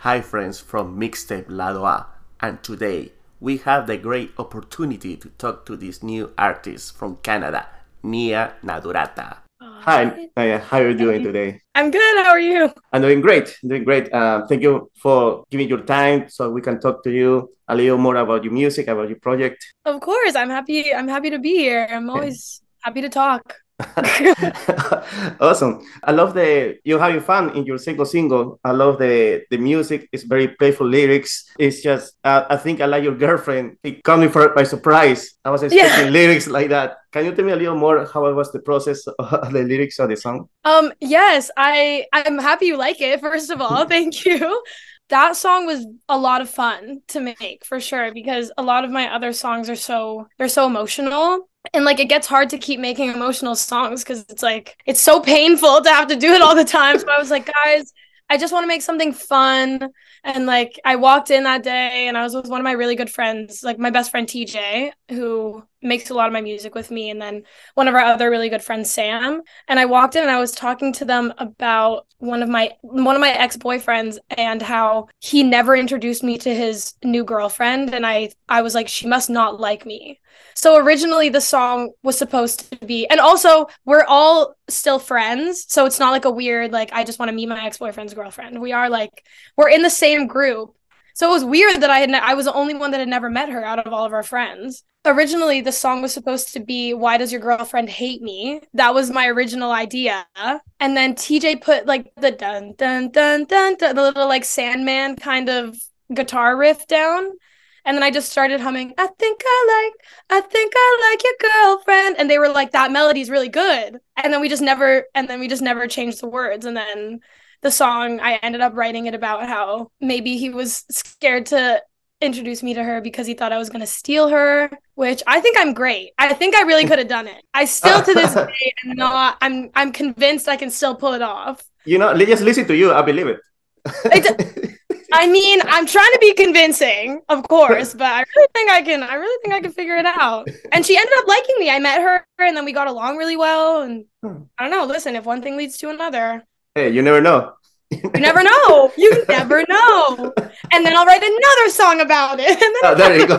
Hi, friends from Mixtape Lado A, and today we have the great opportunity to talk to this new artist from Canada, Nia Nadurata. Hi, Nia, how are you doing today? I'm good. How are you? I'm doing great, doing great. Uh, thank you for giving your time so we can talk to you a little more about your music, about your project. Of course, I'm happy. I'm happy to be here. I'm always happy to talk. awesome. I love the you having fun in your single single. I love the the music. It's very playful lyrics. It's just uh, I think I like your girlfriend. It caught me for, by surprise. I was expecting yeah. lyrics like that. Can you tell me a little more how it was the process of the lyrics of the song? Um yes, I I'm happy you like it. First of all, thank you that song was a lot of fun to make for sure because a lot of my other songs are so they're so emotional. And like it gets hard to keep making emotional songs because it's like it's so painful to have to do it all the time. So i was like guys i just want to make something fun. And like I walked in that day and I was with one of my really good friends, like my best friend TJ, who makes a lot of my music with me, and then one of our other really good friends, Sam. And I walked in and I was talking to them about one of my one of my ex-boyfriends and how he never introduced me to his new girlfriend. And I I was like, she must not like me. So originally the song was supposed to be, and also we're all still friends. So it's not like a weird, like, I just want to meet my ex-boyfriend's girlfriend. We are like, we're in the same group. So it was weird that I had ne- I was the only one that had never met her out of all of our friends. Originally, the song was supposed to be "Why Does Your Girlfriend Hate Me?" That was my original idea, and then TJ put like the dun dun dun dun, dun the little like Sandman kind of guitar riff down, and then I just started humming. I think I like, I think I like your girlfriend, and they were like, "That melody's really good," and then we just never, and then we just never changed the words, and then the song, I ended up writing it about how maybe he was scared to introduce me to her because he thought I was going to steal her, which I think I'm great. I think I really could have done it. I still to this day am not I'm I'm convinced I can still pull it off. You know, just listen to you, I believe it. I mean, I'm trying to be convincing, of course, but I really think I can I really think I can figure it out. And she ended up liking me. I met her and then we got along really well and hmm. I don't know, listen, if one thing leads to another, Hey, you never know. you never know. You never know. And then I'll write another song about it. oh, there you go.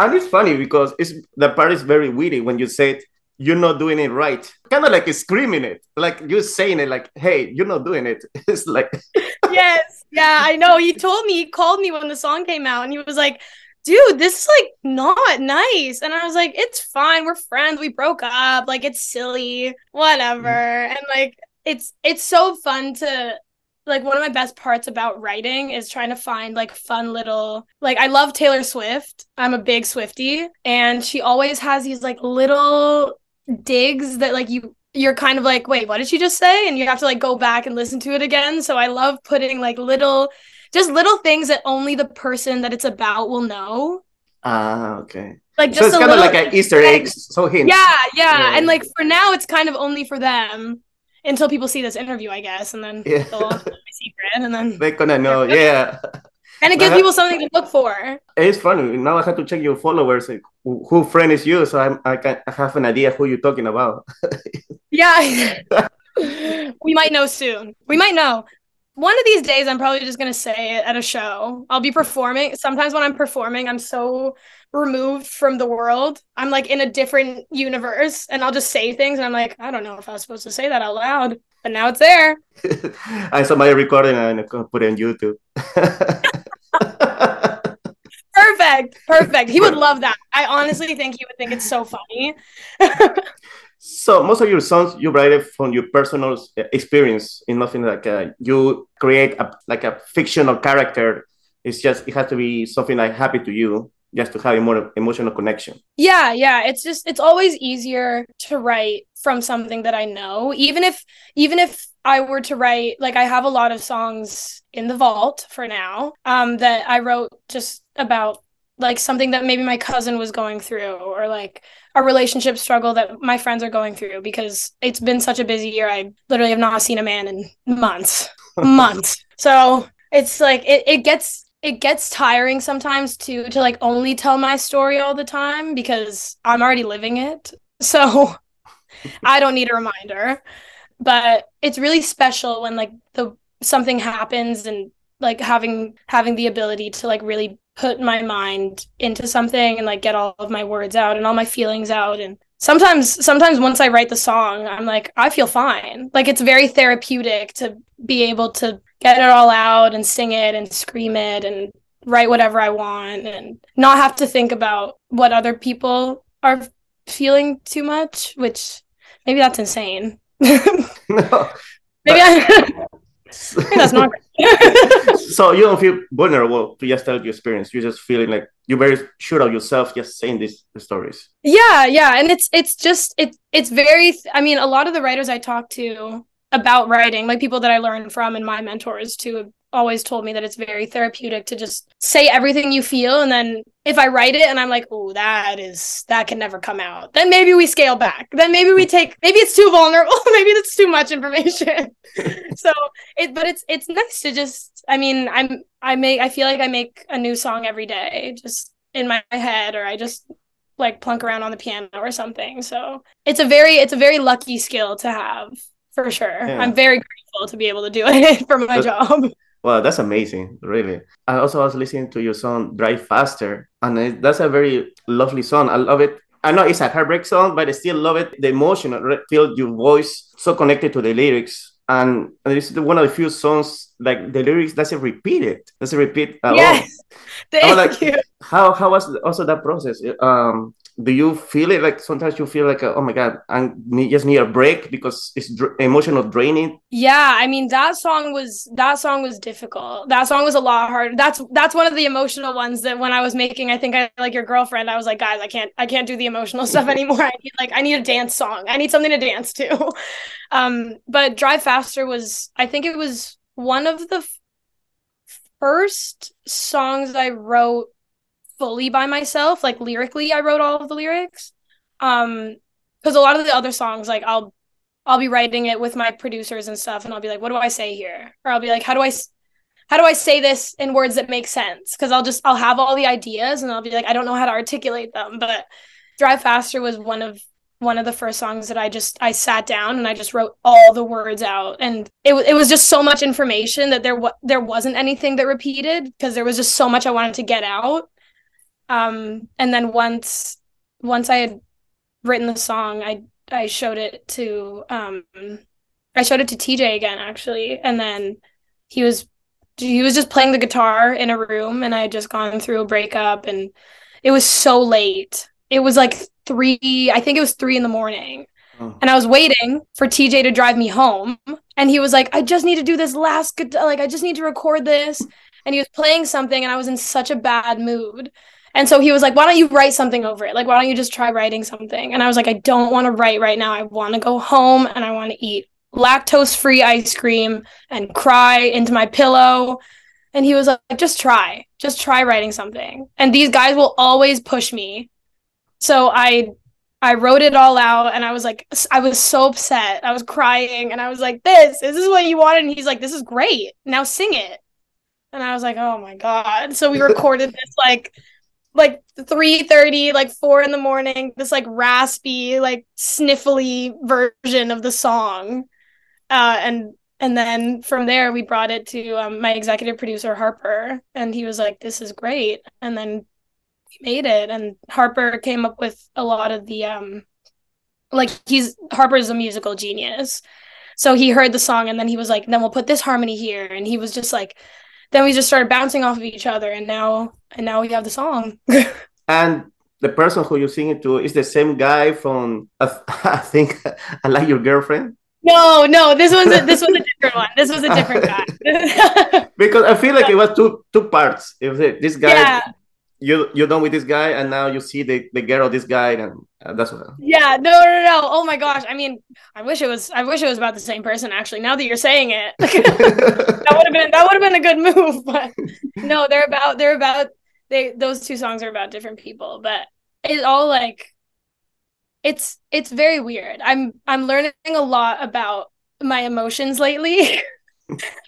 and it's funny because it's the part is very witty when you say it, you're not doing it right. Kind of like screaming it, like you're saying it, like, "Hey, you're not doing it." It's like, yes, yeah, I know. He told me, he called me when the song came out, and he was like, dude, this is like not nice. And I was like, it's fine. We're friends. We broke up. Like, it's silly. Whatever. Mm. And like, it's it's so fun to like one of my best parts about writing is trying to find like fun little like I love Taylor Swift. I'm a big Swiftie and she always has these like little digs that like you you're kind of like, wait, what did she just say? And you have to like go back and listen to it again. So I love putting like little just little things that only the person that it's about will know. Ah, uh, okay. Like just so it's kind of like an Easter egg, so hint. Yeah, yeah, yeah, and like for now, it's kind of only for them until people see this interview, I guess, and then yeah. they'll my secret, and then they're gonna know, yeah. And it gives people something to look for. It's funny. Now I have to check your followers. Like, who friend is you? So I'm, I can have an idea who you're talking about. yeah, we might know soon. We might know one of these days i'm probably just going to say it at a show i'll be performing sometimes when i'm performing i'm so removed from the world. I'm like in a different universe and i'll just say things and i'm like i don't know if i was supposed to say that out loud but now it's there. I saw my recording and i put it on youtube. Perfect perfect. He would love that. I honestly think he would think it's so funny. So most of your songs you write it from your personal experience. In nothing like uh, you create a, like a fictional character. It's just it has to be something like happy to you just to have a more emotional connection. Yeah, yeah. It's just it's always easier to write from something that I know. Even if even if I were to write like I have a lot of songs in the vault for now um that I wrote just about like something that maybe my cousin was going through or like a relationship struggle that my friends are going through because it's been such a busy year. I literally have not seen a man in months, months. So it's like it, it gets it gets tiring sometimes to to like only tell my story all the time because I'm already living it. So I don't need a reminder. But it's really special when like the something happens and like having having the ability to like really put my mind into something and like get all of my words out and all my feelings out and sometimes sometimes once i write the song i'm like i feel fine like it's very therapeutic to be able to get it all out and sing it and scream it and write whatever i want and not have to think about what other people are feeling too much which maybe that's insane no, maybe I, that's not so you don't feel vulnerable to just tell your experience. You're just feeling like you're very sure of yourself just saying these stories. Yeah, yeah. And it's it's just it it's very I mean, a lot of the writers I talk to about writing, like people that I learned from and my mentors too always told me that it's very therapeutic to just say everything you feel and then if I write it and I'm like, oh, that is that can never come out, then maybe we scale back. Then maybe we take maybe it's too vulnerable, maybe that's too much information. so it but it's it's nice to just I mean, I'm I make I feel like I make a new song every day just in my head or I just like plunk around on the piano or something. So it's a very it's a very lucky skill to have for sure. Yeah. I'm very grateful to be able to do it for my job. Well, that's amazing, really. I also was listening to your song "Drive Faster," and it, that's a very lovely song. I love it. I know it's a heartbreak song, but I still love it. The emotion, feel your voice so connected to the lyrics, and, and it's one of the few songs like the lyrics doesn't repeat it, doesn't repeat at yes. all. Thank like, you. How how was also that process? Um, do you feel it? Like sometimes you feel like oh my god i just need a break because it's dr- emotional draining? Yeah i mean that song was that song was difficult. That song was a lot harder. That's that's one of the emotional ones that when i was making i think i like your girlfriend i was like guys i can't i can't do the emotional stuff anymore. I need like i need a dance song. I need something to dance to. Um but drive faster was i think it was one of the f- first songs i wrote fully by myself like lyrically i wrote all of the lyrics. Um because a lot of the other songs like i'll i'll be writing it with my producers and stuff and i'll be like what do i say here? Or i'll be like how do i how do i say this in words that make sense? Because i'll just i'll have all the ideas and i'll be like i don't know how to articulate them. But drive faster was one of one of the first songs that i just i sat down and i just wrote all the words out. And it, it was just so much information that there wa- there wasn't anything that repeated because there was just so much i wanted to get out um, and then once once I had written the song, I I showed it to um, I showed it to TJ again actually, and then he was he was just playing the guitar in a room, and I had just gone through a breakup, and it was so late. It was like three, I think it was three in the morning. Oh. And I was waiting for TJ to drive me home. And he was like, I just need to do this last, like, I just need to record this. And he was playing something, and I was in such a bad mood. And so he was like, why don't you write something over it? Like, why don't you just try writing something? And I was like, I don't want to write right now. I want to go home and I want to eat lactose free ice cream and cry into my pillow. And he was like, just try, just try writing something. And these guys will always push me. So I I wrote it all out and I was like, I was so upset. I was crying and I was like, this, is this is what you wanted? And he's like, this is great. Now sing it. And I was like, oh my God. So we recorded this like like 3:30 like 4 in the morning this like raspy like sniffly version of the song. Uh and and then from there we brought it to um, my executive producer Harper and he was like this is great. And then we made it and Harper came up with a lot of the um like he's Harper's a musical genius. So he heard the song and then he was like then we'll put this harmony here. And he was just like then we just started bouncing off of each other and now and now we have the song. And the person who you sing it to is the same guy from i think i like your girlfriend? No no this was a, this was a different one. This was a different guy. Because i feel like it was two two parts. It was this guy yeah you you're done with this guy and now you see the, the girl this guy and uh, that's what yeah no no no oh my gosh. I mean i wish it was i wish it was about the same person actually now that you're saying it. That would have been that would have been a good move but no they're about they're about they those two songs are about different people but it's all like it's it's very weird. I'm i'm learning a lot about my emotions lately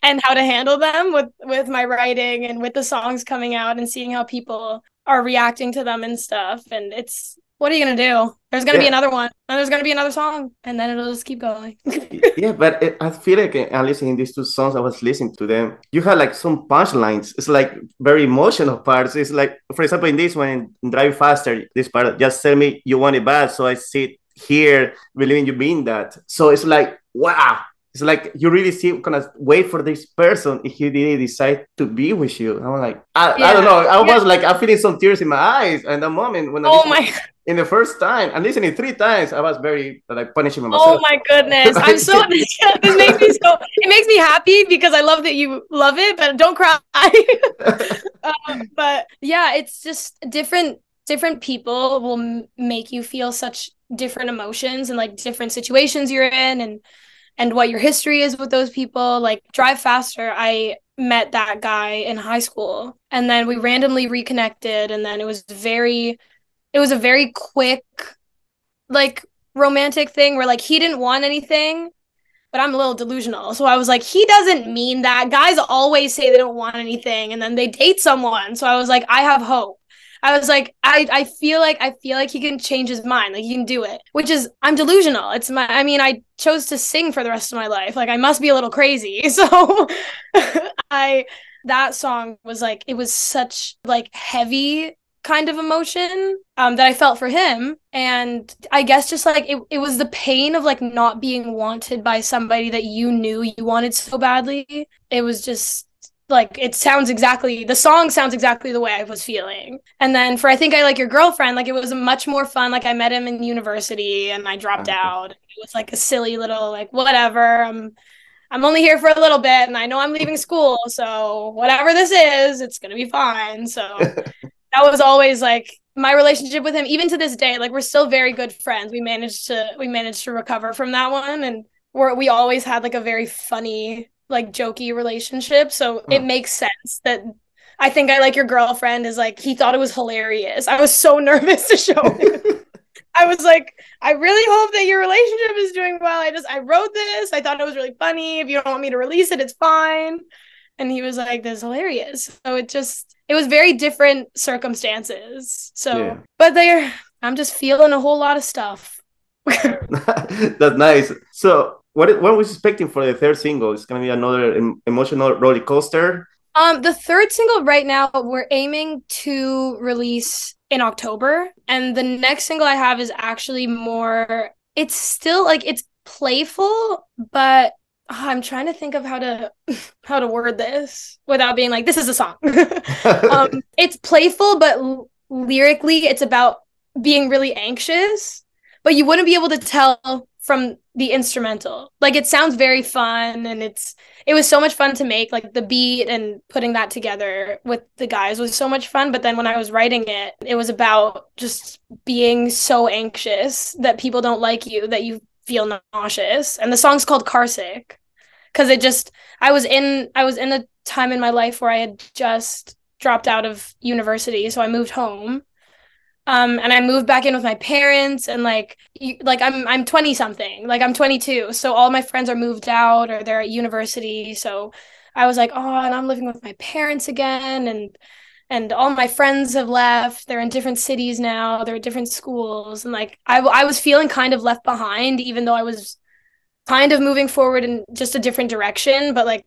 and how to handle them with with my writing and with the songs coming out and seeing how people are reacting to them and stuff and it's what are you gonna do? There's gonna yeah. be another one, and there's gonna be another song, and then it'll just keep going. yeah, but it, I feel like uh, listening these two songs, I was listening to them. You had like some punchlines. It's like very emotional parts. It's like, for example, in this one, in Drive Faster, this part, just tell me you want it bad, so I sit here believing you mean that. So it's like, wow, it's like you really see kind of wait for this person if he didn't decide to be with you. I'm like, I, yeah. I don't know. I was like, I'm feeling some tears in my eyes. And the moment when I oh my in the first time and listening three times, I was very like punishing myself. Oh my goodness. I'm so it makes me so it makes me happy because I love that you love it, but don't cry. um, but yeah, it's just different different people will m- make you feel such different emotions and like different situations you're in and and what your history is with those people. Like Drive Faster, I met that guy in high school and then we randomly reconnected and then it was very it was a very quick like romantic thing where like he didn't want anything but I'm a little delusional. So I was like, he doesn't mean that. Guys always say they don't want anything and then they date someone. So I was like, I have hope. I was like, I, I feel like I feel like he can change his mind. Like he can do it. Which is I'm delusional. It's my I mean, I chose to sing for the rest of my life. Like I must be a little crazy. So I that song was like it was such like heavy kind of emotion um, that I felt for him. And I guess just like it, it was the pain of like not being wanted by somebody that you knew you wanted so badly. It was just like it sounds exactly the song sounds exactly the way I was feeling. And then for I think I like your girlfriend, like it was much more fun. Like I met him in university and I dropped out. It was like a silly little like whatever. I'm I'm only here for a little bit and I know I'm leaving school, so whatever this is, it's gonna be fine. So that was always like my relationship with him, even to this day, like we're still very good friends. We managed to we managed to recover from that one and we're we always had like a very funny like jokey relationship. So it makes sense that I think I like your girlfriend is like he thought it was hilarious. I was so nervous to show him. I was like, I really hope that your relationship is doing well. I just I wrote this. I thought it was really funny. If you don't want me to release it, it's fine. And he was like, "This is hilarious." So it just it was very different circumstances. So, yeah. but there, I'm just feeling a whole lot of stuff. That's nice. So what what was expecting for the third single? It's gonna be another emotional roller coaster. Um, the third single right now we're aiming to release in October, and the next single I have is actually more. It's still like it's playful, but oh, I'm trying to think of how to how to word this without being like this is a song. um, it's playful, but l- lyrically, it's about being really anxious. But you wouldn't be able to tell from the instrumental. Like it sounds very fun and it's it was so much fun to make like the beat and putting that together with the guys was so much fun but then when I was writing it it was about just being so anxious that people don't like you that you feel nauseous and the song's called Car Sick cuz it just I was in I was in a time in my life where I had just dropped out of university so I moved home um and i moved back in with my parents and like you, like i'm i'm 20 something like i'm 22 so all my friends are moved out or they're at university. So i was like oh and i'm living with my parents again. And and all my friends have left. They're in different cities now. They're at different schools. And like I, I was feeling kind of left behind even though i was kind of moving forward in just a different direction. But like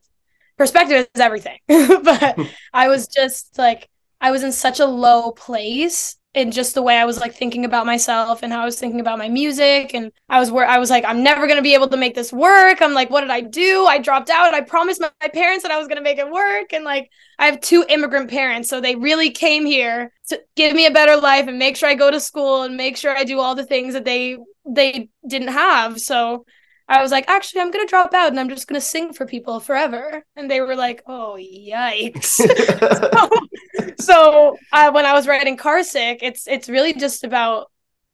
perspective is everything. But i was just like i was in such a low place in just the way I was like thinking about myself and how I was thinking about my music and I was where I was like I'm never going to be able to make this work. I'm like what did I do? I dropped out. And I promised my, my parents that I was going to make it work and like I have two immigrant parents so they really came here to give me a better life and make sure I go to school and make sure I do all the things that they they didn't have. So I was like, actually, I'm gonna drop out and I'm just gonna sing for people forever. And they were like, oh yikes. so, so uh, when I was writing Car Sick, it's it's really just about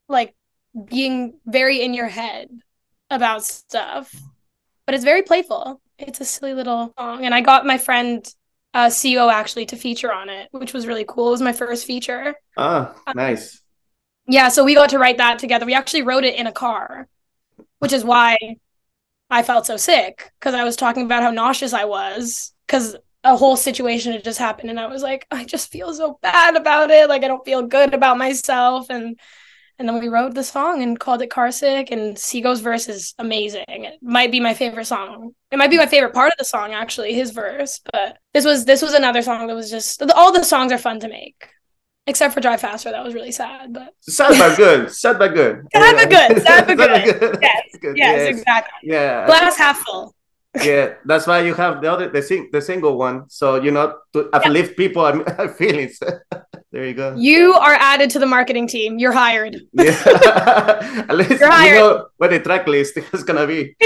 like being very in your head about stuff, but it's very playful. It's a silly little song, and I got my friend uh, CEO actually to feature on it, which was really cool. It was my first feature. Ah, nice. Um, yeah, so we got to write that together. We actually wrote it in a car, which is why I felt so sick because I was talking about how nauseous I was because a whole situation had just happened and I was like, I just feel so bad about it. Like I don't feel good about myself. And and then we wrote the song and called it car sick and seago's verse is amazing. It might be my favorite song. It might be my favorite part of the song actually his verse but this was this was another song that was just all the songs are fun to make except for drive faster that was really sad but sad but good sad but good sad but good sad but good, good. Yes. good yes yes exactly yeah glass half full yeah, that's why you have the other the sing the single one, so you know to uplift yep. people and feelings. there you go. You are added to the marketing team. You're hired. yeah, at least You're hired. you know what the track list is gonna be.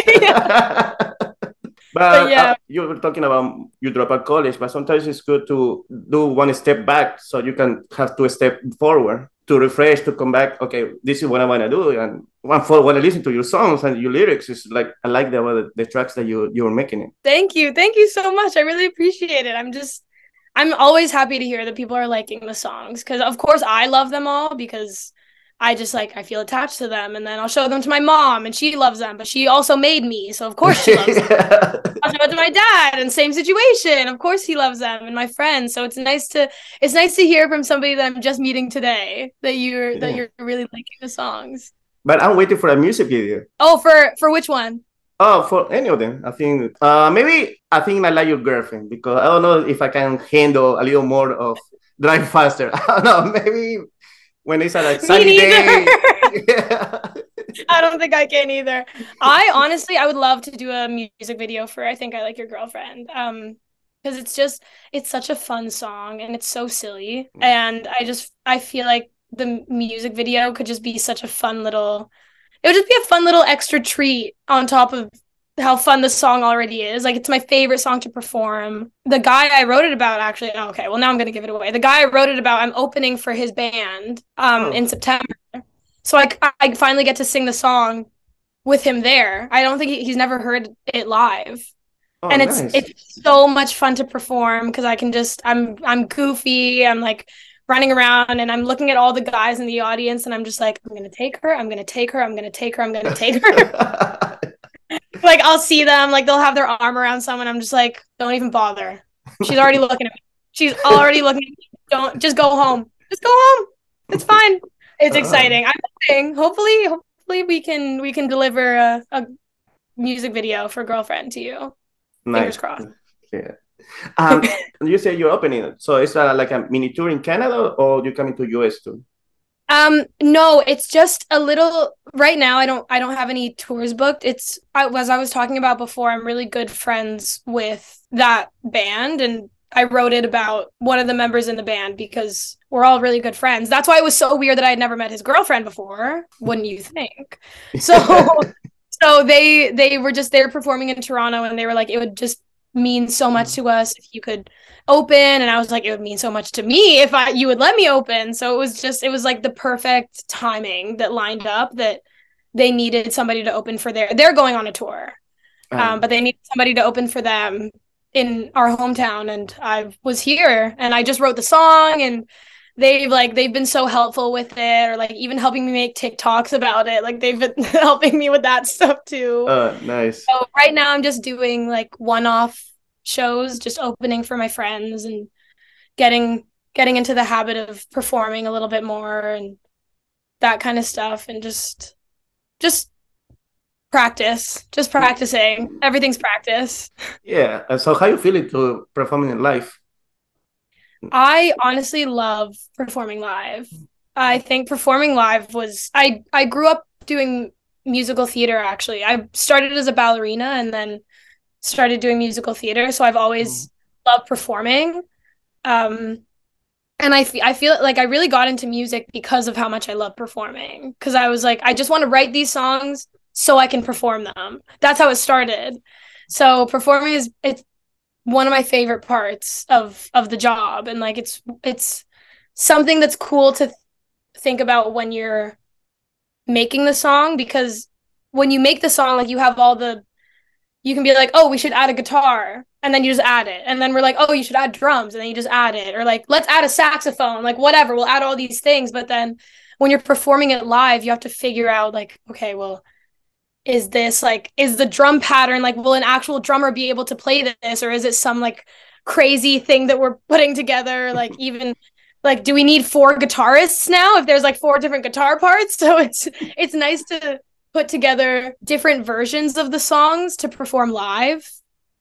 But, but yeah. Uh, you were talking about you drop out college, but sometimes it's good to do one step back so you can have two step forward to refresh, to come back. Okay, this is what I want to do, and one for when I listen to your songs and your lyrics, is like I like the the tracks that you you're making. It. Thank you, thank you so much. I really appreciate it. I'm just, I'm always happy to hear that people are liking the songs because of course I love them all because I just like I feel attached to them, and then I'll show them to my mom, and she loves them, but she also made me, so of course she loves them. I'll show it to my dad, and same situation. Of course he loves them, and my friends. So it's nice to it's nice to hear from somebody that I'm just meeting today that you're yeah. that you're really liking the songs. But I'm waiting for a music video. Oh, for for which one? Oh, for any of them. I think uh maybe I think I like your girlfriend because I don't know if I can handle a little more of drive faster. I don't know, maybe when they said like sunny day. I don't think I can either. I honestly, I would love to do a music video for "I Think I Like Your Girlfriend." Um, because it's just it's such a fun song and it's so silly, mm. and I just I feel like the music video could just be such a fun little. It would just be a fun little extra treat on top of how fun the song already is. Like it's my favorite song to perform. The guy I wrote it about actually oh, okay, well now I'm gonna give it away. The guy I wrote it about, I'm opening for his band um oh. in September. So I I finally get to sing the song with him there. I don't think he, he's never heard it live. Oh, and it's nice. it's so much fun to perform because I can just I'm I'm goofy. I'm like running around and I'm looking at all the guys in the audience and I'm just like, I'm gonna take her, I'm gonna take her, I'm gonna take her, I'm gonna take her. like I'll see them, like they'll have their arm around someone. I'm just like, don't even bother. She's already looking at me. She's already looking at me. Don't just go home. Just go home. It's fine. It's uh-huh. exciting. I'm hoping. Hopefully, hopefully we can we can deliver a, a music video for girlfriend to you. Nice. Fingers crossed. Yeah. Um, you say you're opening it, So is that like a mini tour in Canada, or you coming to US too? Um, no, it's just a little right now I don't I don't have any tours booked. It's as I was talking about before, I'm really good friends with that band and I wrote it about one of the members in the band because we're all really good friends. That's why it was so weird that I had never met his girlfriend before, wouldn't you think? So so they they were just they were performing in Toronto and they were like it would just mean so much to us if you could open and I was like it would mean so much to me if I you would let me open. So it was just it was like the perfect timing that lined up that they needed somebody to open for their they're going on a tour um, um, but they needed somebody to open for them in our hometown. And I was here and I just wrote the song and they've like they've been so helpful with it or like even helping me make TikToks about it. Like they've been helping me with that stuff too. Oh, nice. So right now I'm just doing like one-off shows, just opening for my friends and getting getting into the habit of performing a little bit more and that kind of stuff and just just practice just practicing everything's practice yeah so how you feeling to performing in live I honestly love performing live. I think performing live was I I grew up doing musical theater actually. I started as a ballerina and then started doing musical theater, so I've always mm. loved performing. Um and I, f- I feel like I really got into music because of how much I love performing. Because I was like, I just want to write these songs so I can perform them. That's how it started. So performing is it's one of my favorite parts of of the job. And like it's it's something that's cool to th- think about when you're making the song because when you make the song like you have all the you can be like oh we should add a guitar and then you just add it. And then we're like oh you should add drums and then you just add it. Or like let's add a saxophone like whatever we'll add all these things. But then when you're performing it live you have to figure out like okay well is this like is the drum pattern like will an actual drummer be able to play this? Or is it some like crazy thing that we're putting together? Like even like do we need four guitarists now if there's like four different guitar parts? So it's it's nice to put together different versions of the songs to perform live.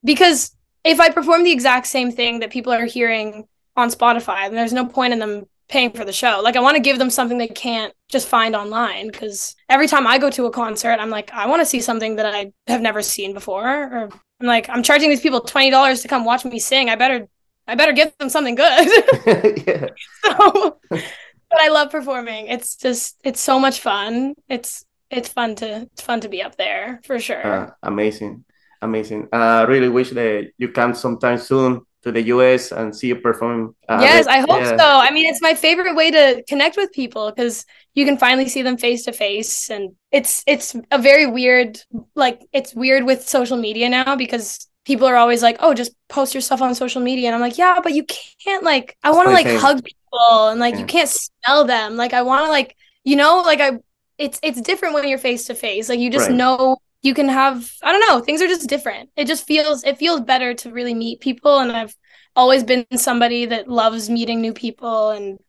Because if i perform the exact same thing that people are hearing on spotify then there's no point in them paying for the show. Like i want to give them something they can't just find online because every time i go to a concert i'm like i want to see something that i have never seen before or i'm like i'm charging these people $20 to come watch me sing i better I better give them something good. yeah. So, but I love performing. It's just it's so much fun. It's it's fun to it's fun to be up there for sure. Uh, amazing, amazing. I uh, really wish that you come sometime soon to the US and see you perform. Uh, yes, I hope yeah. so. I mean, it's my favorite way to connect with people because you can finally see them face to face, and it's it's a very weird like it's weird with social media now because people are always like, "Oh, just post your stuff on social media," and I'm like, "Yeah, but you can't like. I want to like hug people and like yeah. you can't smell them. Like I want to like you know like I. It's it's different when you're face to face. Like you just right. know you can have. I don't know. Things are just different. It just feels it feels better to really meet people, and I've always been somebody that loves meeting new people and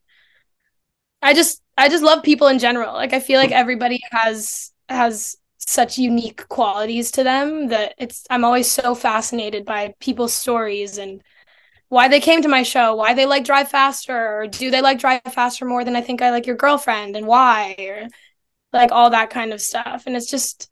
I just I just love people in general. Like I feel like everybody has has such unique qualities to them that it's I'm always so fascinated by people's stories and why they came to my show, why they like Drive Faster, or do they like Drive Faster more than I think I like your girlfriend and why or like all that kind of stuff. And it's just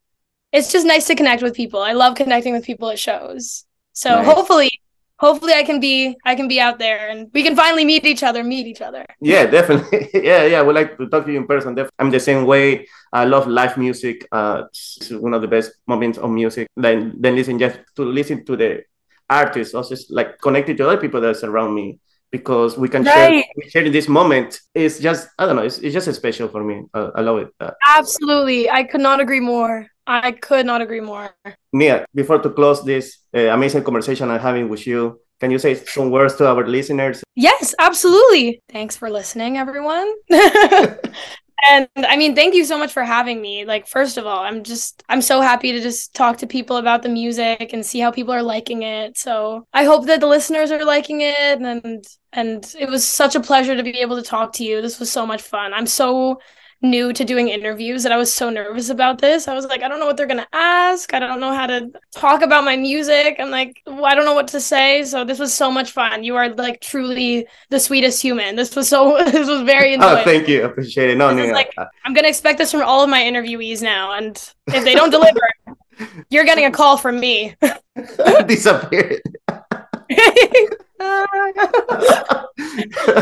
it's just nice to connect with people. I love connecting with people at shows. So nice. hopefully hopefully I can be I can be out there and we can finally meet each other, meet each other. Yeah, definitely. yeah, yeah. We like to talk to you in person. I'm the same way. I love live music. Uh, it's one of the best moments of music. Then then listen just to listen to the artists, also like connected to other people that surround me because we can right. share, share in this moment. It's just I don't know. It's, it's just special for me. Uh, I love it. Uh, Absolutely, I could not agree more. I could not agree more. Nia, before to close this uh, amazing conversation I'm having with you, can you say some words to our listeners? Yes, absolutely. Thanks for listening, everyone. and I mean, thank you so much for having me. Like, first of all, I'm just, I'm so happy to just talk to people about the music and see how people are liking it. So I hope that the listeners are liking it. And, and it was such a pleasure to be able to talk to you. This was so much fun. I'm so new to doing interviews that I was so nervous about this. I was like, I don't know what they're going to ask. I don't know how to talk about my music. I'm like, well, I don't know what to say. So this was so much fun. You are like truly the sweetest human. This was so, this was very oh, enjoyable. Oh, thank you. Appreciate it. No, no, like, uh, I'm going to expect this from all of my interviewees now. And if they don't deliver, you're getting a call from me. Disappeared.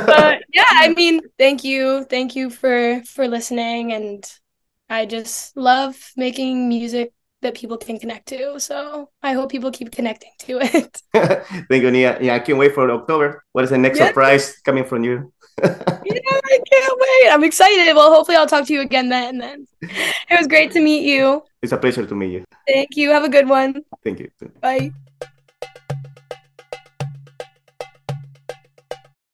But yeah, I mean, thank you, thank you for for listening, and I just love making music that people can connect to. So I hope people keep connecting to it. thank you, Nia. Yeah, I can't wait for October. What is the next yeah. surprise coming from you? yeah, I can't wait. I'm excited. Well, hopefully I'll talk to you again then. Then it was great to meet you. It's a pleasure to meet you. Thank you. Have a good one. Thank you. Bye.